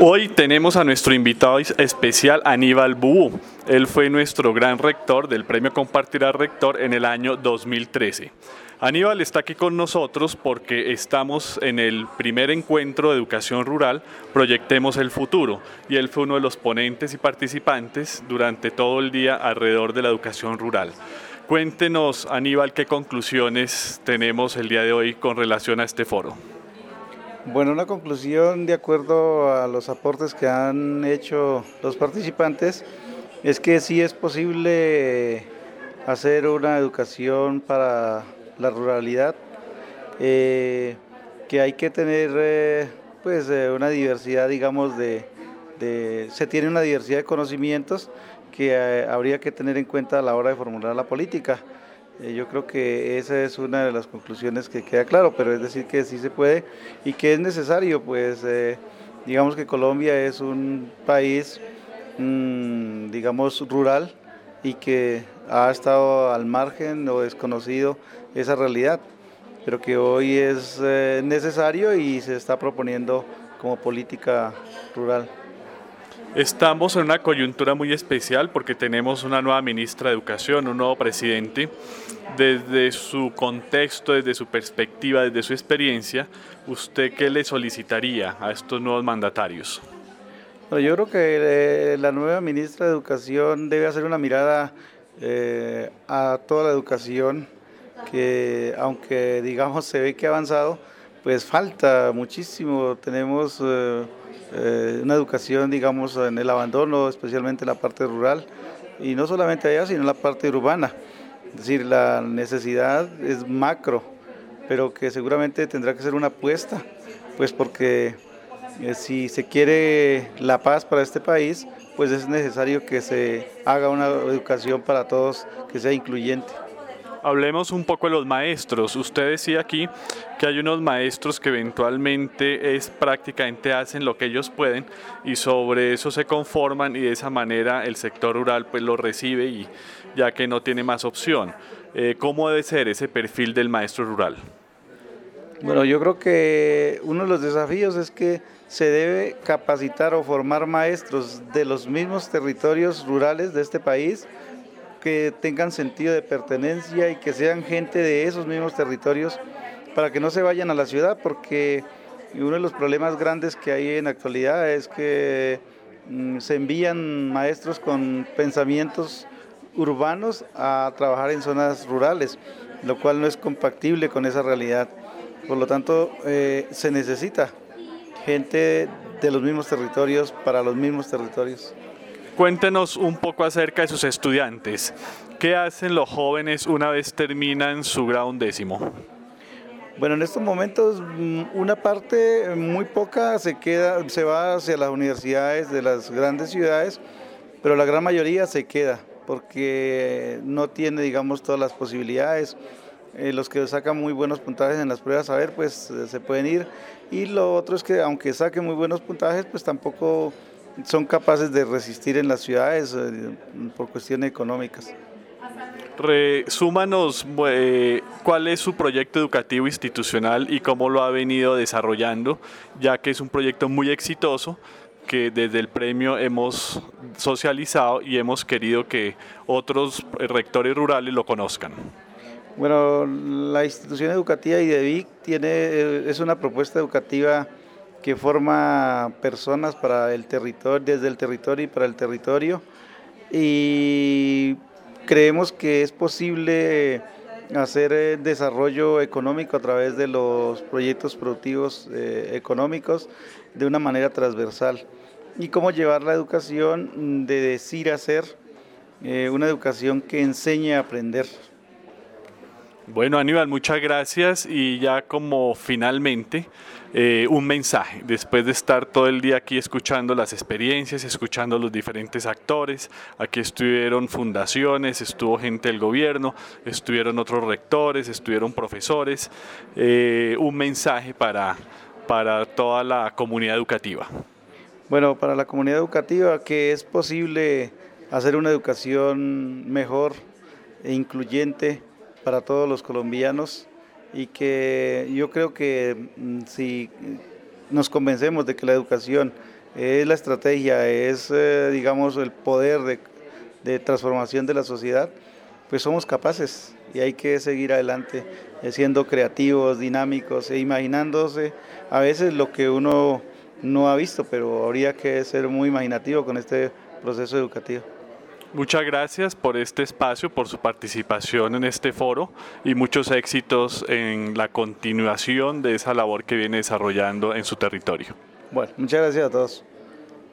Hoy tenemos a nuestro invitado especial Aníbal Bú. Él fue nuestro gran rector del Premio Compartirá Rector en el año 2013. Aníbal está aquí con nosotros porque estamos en el primer encuentro de educación rural, Proyectemos el Futuro, y él fue uno de los ponentes y participantes durante todo el día alrededor de la educación rural. Cuéntenos, Aníbal, qué conclusiones tenemos el día de hoy con relación a este foro. Bueno, una conclusión de acuerdo a los aportes que han hecho los participantes es que sí es posible hacer una educación para la ruralidad, eh, que hay que tener eh, pues eh, una diversidad, digamos, de, se tiene una diversidad de conocimientos que habría que tener en cuenta a la hora de formular la política. Eh, yo creo que esa es una de las conclusiones que queda claro, pero es decir que sí se puede y que es necesario, pues eh, digamos que Colombia es un país, mm, digamos, rural y que ha estado al margen o desconocido esa realidad, pero que hoy es eh, necesario y se está proponiendo como política rural. Estamos en una coyuntura muy especial porque tenemos una nueva ministra de Educación, un nuevo presidente. Desde su contexto, desde su perspectiva, desde su experiencia, ¿usted qué le solicitaría a estos nuevos mandatarios? yo creo que eh, la nueva ministra de Educación debe hacer una mirada eh, a toda la educación, que aunque digamos se ve que ha avanzado, pues falta muchísimo. Tenemos... Eh, eh, una educación, digamos, en el abandono, especialmente en la parte rural, y no solamente allá, sino en la parte urbana. Es decir, la necesidad es macro, pero que seguramente tendrá que ser una apuesta, pues porque eh, si se quiere la paz para este país, pues es necesario que se haga una educación para todos que sea incluyente. Hablemos un poco de los maestros. Usted decía aquí que hay unos maestros que eventualmente es prácticamente hacen lo que ellos pueden y sobre eso se conforman y de esa manera el sector rural pues lo recibe y ya que no tiene más opción. Eh, ¿Cómo debe ser ese perfil del maestro rural? Bueno, yo creo que uno de los desafíos es que se debe capacitar o formar maestros de los mismos territorios rurales de este país que tengan sentido de pertenencia y que sean gente de esos mismos territorios para que no se vayan a la ciudad, porque uno de los problemas grandes que hay en la actualidad es que mm, se envían maestros con pensamientos urbanos a trabajar en zonas rurales, lo cual no es compatible con esa realidad. Por lo tanto, eh, se necesita gente de los mismos territorios para los mismos territorios. Cuéntenos un poco acerca de sus estudiantes. ¿Qué hacen los jóvenes una vez terminan su grado décimo? Bueno, en estos momentos mm, una parte muy poca se queda, se va hacia las universidades de las grandes ciudades, pero la gran mayoría se queda porque no tiene, digamos, todas las posibilidades. Eh, los que sacan muy buenos puntajes en las pruebas, a ver, pues eh, se pueden ir. Y lo otro es que aunque saquen muy buenos puntajes, pues tampoco son capaces de resistir en las ciudades eh, por cuestiones económicas. Resúmanos eh, cuál es su proyecto educativo institucional y cómo lo ha venido desarrollando, ya que es un proyecto muy exitoso que desde el premio hemos socializado y hemos querido que otros rectores rurales lo conozcan. Bueno, la institución educativa IDEVIC tiene, eh, es una propuesta educativa que forma personas para el territorio, desde el territorio y para el territorio. Y creemos que es posible hacer eh, desarrollo económico a través de los proyectos productivos eh, económicos de una manera transversal. Y cómo llevar la educación de decir a eh, una educación que enseñe a aprender. Bueno, Aníbal, muchas gracias y ya como finalmente eh, un mensaje, después de estar todo el día aquí escuchando las experiencias, escuchando los diferentes actores, aquí estuvieron fundaciones, estuvo gente del gobierno, estuvieron otros rectores, estuvieron profesores, eh, un mensaje para, para toda la comunidad educativa. Bueno, para la comunidad educativa que es posible hacer una educación mejor e incluyente, para todos los colombianos y que yo creo que mm, si nos convencemos de que la educación es la estrategia, es, eh, digamos, el poder de, de, transformación de la sociedad, pues somos capaces y hay que seguir adelante, eh, siendo creativos, dinámicos e imaginándose a veces lo que uno no ha visto, pero habría que ser muy imaginativo con este proceso educativo. Muchas gracias por este espacio, por su participación en este foro y muchos éxitos en la continuación de esa labor que viene desarrollando en su territorio. Bueno, muchas gracias a todos.